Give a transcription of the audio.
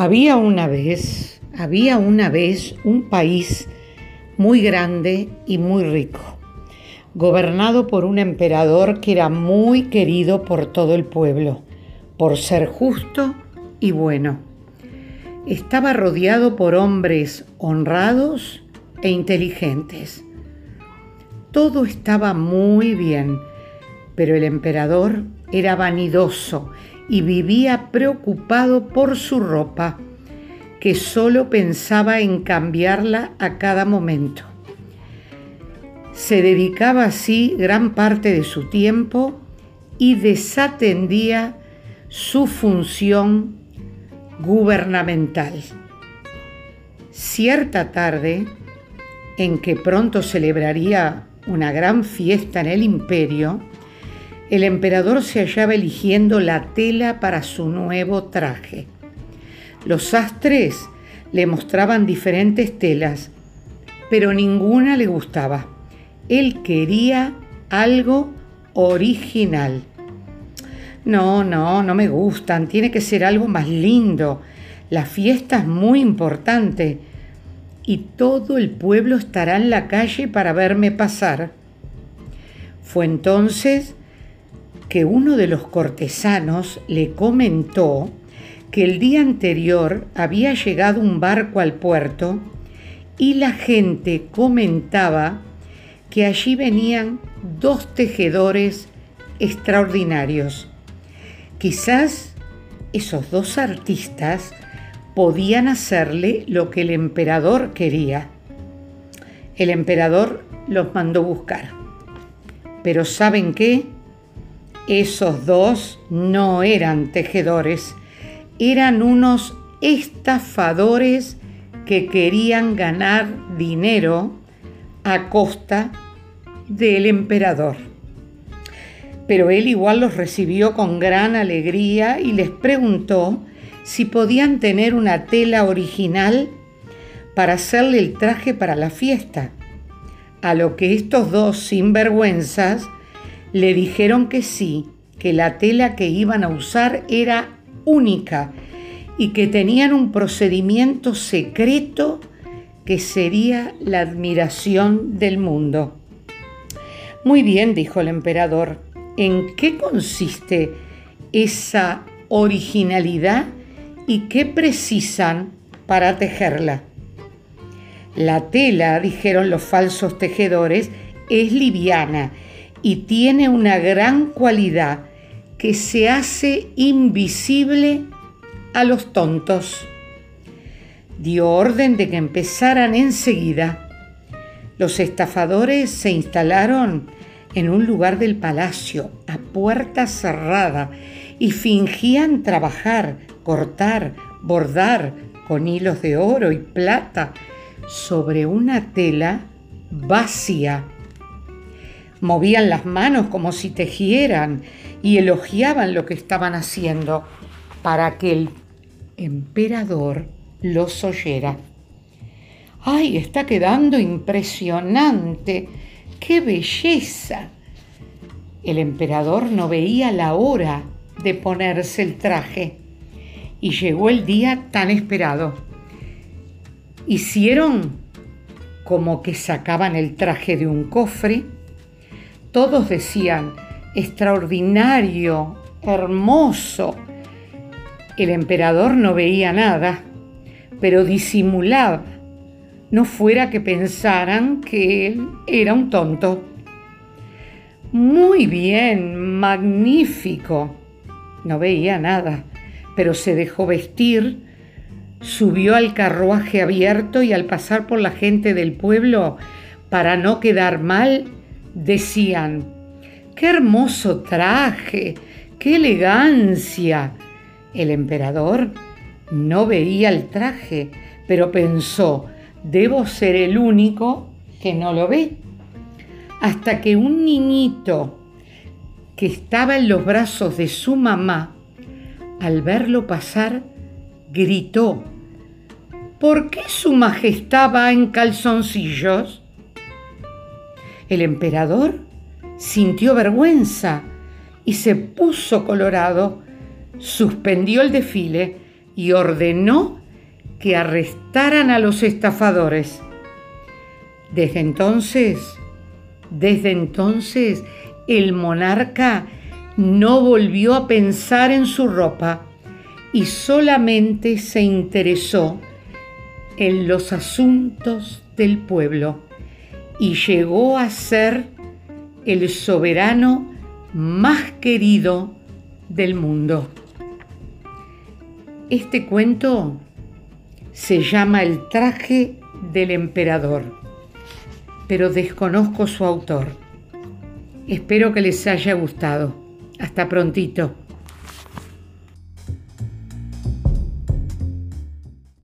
Había una vez, había una vez un país muy grande y muy rico, gobernado por un emperador que era muy querido por todo el pueblo, por ser justo y bueno. Estaba rodeado por hombres honrados e inteligentes. Todo estaba muy bien, pero el emperador era vanidoso y vivía preocupado por su ropa, que solo pensaba en cambiarla a cada momento. Se dedicaba así gran parte de su tiempo y desatendía su función gubernamental. Cierta tarde, en que pronto celebraría una gran fiesta en el imperio, el emperador se hallaba eligiendo la tela para su nuevo traje. Los sastres le mostraban diferentes telas, pero ninguna le gustaba. Él quería algo original. No, no, no me gustan, tiene que ser algo más lindo. La fiesta es muy importante y todo el pueblo estará en la calle para verme pasar. Fue entonces que uno de los cortesanos le comentó que el día anterior había llegado un barco al puerto y la gente comentaba que allí venían dos tejedores extraordinarios. Quizás esos dos artistas podían hacerle lo que el emperador quería. El emperador los mandó buscar. Pero ¿saben qué? Esos dos no eran tejedores, eran unos estafadores que querían ganar dinero a costa del emperador. Pero él igual los recibió con gran alegría y les preguntó si podían tener una tela original para hacerle el traje para la fiesta. A lo que estos dos sinvergüenzas le dijeron que sí, que la tela que iban a usar era única y que tenían un procedimiento secreto que sería la admiración del mundo. Muy bien, dijo el emperador, ¿en qué consiste esa originalidad y qué precisan para tejerla? La tela, dijeron los falsos tejedores, es liviana y tiene una gran cualidad que se hace invisible a los tontos. Dio orden de que empezaran enseguida. Los estafadores se instalaron en un lugar del palacio a puerta cerrada y fingían trabajar, cortar, bordar con hilos de oro y plata sobre una tela vacía Movían las manos como si tejieran y elogiaban lo que estaban haciendo para que el emperador los oyera. ¡Ay, está quedando impresionante! ¡Qué belleza! El emperador no veía la hora de ponerse el traje y llegó el día tan esperado. Hicieron como que sacaban el traje de un cofre, todos decían, extraordinario, hermoso. El emperador no veía nada, pero disimulaba, no fuera que pensaran que él era un tonto. Muy bien, magnífico. No veía nada, pero se dejó vestir, subió al carruaje abierto y al pasar por la gente del pueblo, para no quedar mal, decían, qué hermoso traje, qué elegancia. El emperador no veía el traje, pero pensó, debo ser el único que no lo ve. Hasta que un niñito que estaba en los brazos de su mamá, al verlo pasar, gritó, ¿por qué su majestad va en calzoncillos? El emperador sintió vergüenza y se puso colorado, suspendió el desfile y ordenó que arrestaran a los estafadores. Desde entonces, desde entonces, el monarca no volvió a pensar en su ropa y solamente se interesó en los asuntos del pueblo y llegó a ser el soberano más querido del mundo. Este cuento se llama El traje del emperador, pero desconozco su autor. Espero que les haya gustado. Hasta prontito.